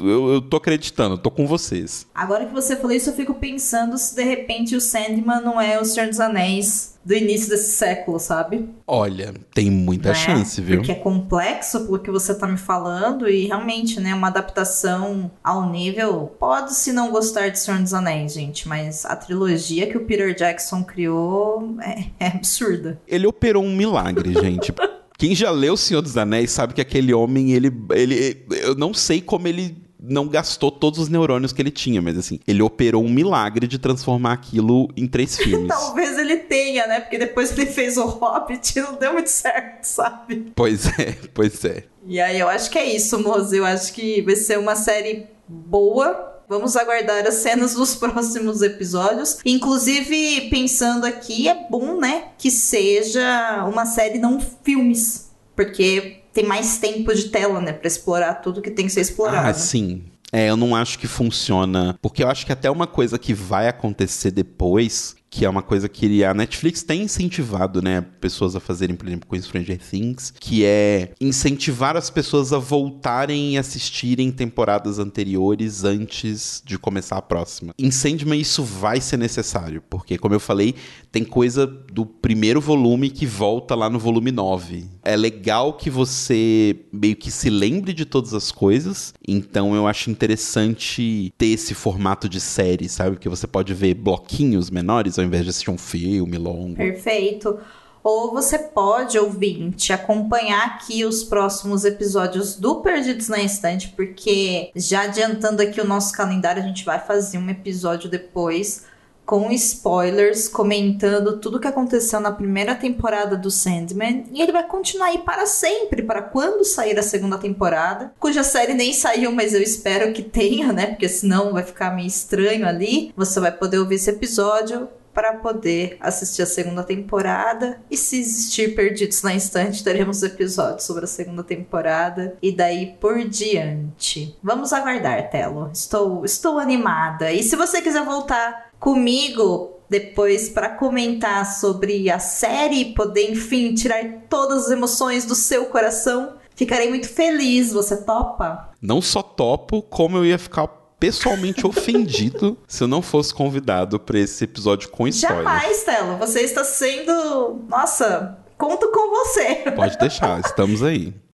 eu, eu tô acreditando, tô com vocês. Agora que você falou isso, eu fico pensando se de repente o Sandman não é o Senhor dos Anéis do início desse século, sabe? Olha, tem muita Né? chance, viu? Porque é complexo pelo que você tá me falando e realmente, né, uma adaptação ao nível. Pode se não gostar de Senhor dos Anéis, gente, mas a trilogia que o Peter Jackson criou é, é absurda. Ele operou um milagre, gente. Quem já leu O Senhor dos Anéis sabe que aquele homem, ele, ele. Eu não sei como ele não gastou todos os neurônios que ele tinha, mas assim, ele operou um milagre de transformar aquilo em três filmes. Talvez ele tenha, né? Porque depois ele fez o Hobbit e não deu muito certo, sabe? Pois é, pois é. E aí eu acho que é isso, moço. Eu acho que vai ser uma série boa. Vamos aguardar as cenas dos próximos episódios. Inclusive, pensando aqui, é bom, né? Que seja uma série, não filmes. Porque tem mais tempo de tela, né? Pra explorar tudo que tem que ser explorado. Ah, sim. É, eu não acho que funciona. Porque eu acho que até uma coisa que vai acontecer depois, que é uma coisa que a Netflix tem incentivado, né, pessoas a fazerem, por exemplo, com Stranger Things, que é incentivar as pessoas a voltarem e assistirem temporadas anteriores antes de começar a próxima. Em Sandman isso vai ser necessário, porque como eu falei, tem coisa do primeiro volume que volta lá no volume 9. É legal que você meio que se lembre de todas as coisas, então eu acho interessante ter esse formato de série, sabe? Que você pode ver bloquinhos menores ao invés de assistir um filme longo. Perfeito. Ou você pode, ouvinte, acompanhar aqui os próximos episódios do Perdidos na Estante, porque já adiantando aqui o nosso calendário, a gente vai fazer um episódio depois com spoilers, comentando tudo o que aconteceu na primeira temporada do Sandman. E ele vai continuar aí para sempre, para quando sair a segunda temporada, cuja série nem saiu, mas eu espero que tenha, né? Porque senão vai ficar meio estranho ali. Você vai poder ouvir esse episódio para poder assistir a segunda temporada. E se existir Perdidos na Estante, teremos episódios sobre a segunda temporada e daí por diante. Vamos aguardar, Telo. Estou, estou animada. E se você quiser voltar comigo depois para comentar sobre a série e poder, enfim, tirar todas as emoções do seu coração, ficarei muito feliz. Você topa? Não só topo, como eu ia ficar pessoalmente ofendido se eu não fosse convidado para esse episódio com spoiler. Jamais, Telo. Você está sendo. Nossa, conto com você. Pode deixar, estamos aí.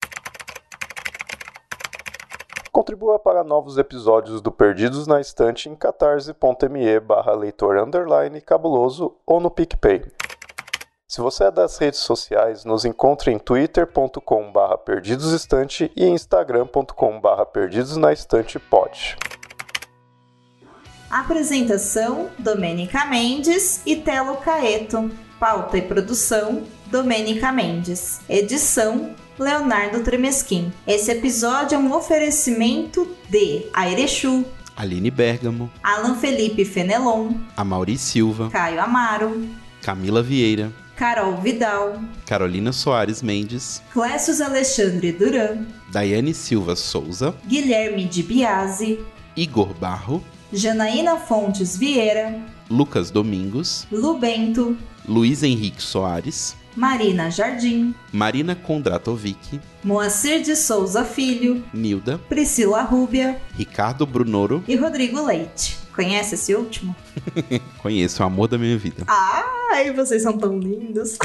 Contribua para novos episódios do Perdidos na Estante em catarse.me barra leitor underline cabuloso ou no PicPay. Se você é das redes sociais, nos encontre em twitter.com barra perdidosestante e instagram.com barra perdidosnaestantepod. Apresentação: Domênica Mendes e Telo Caeto. Pauta e produção: Domênica Mendes. Edição: Leonardo Tremesquim. Esse episódio é um oferecimento de Airechu, Aline Bergamo, Alan Felipe Fenelon, Amauri Silva, Caio Amaro, Camila Vieira, Carol Vidal, Carolina Soares Mendes, Clécius Alexandre Duran, Daiane Silva Souza, Guilherme de Biasi, Igor Barro, Janaína Fontes Vieira, Lucas Domingos, Lu Bento, Luiz Henrique Soares, Marina Jardim, Marina Kondratovic, Moacir de Souza Filho, Nilda, Priscila Rúbia Ricardo Brunoro. e Rodrigo Leite. Conhece esse último? Conheço o amor da minha vida. Ai, vocês são tão lindos.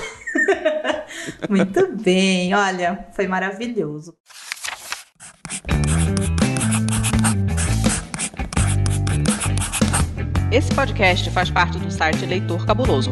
Muito bem, olha, foi maravilhoso. Esse podcast faz parte do site Leitor Cabuloso.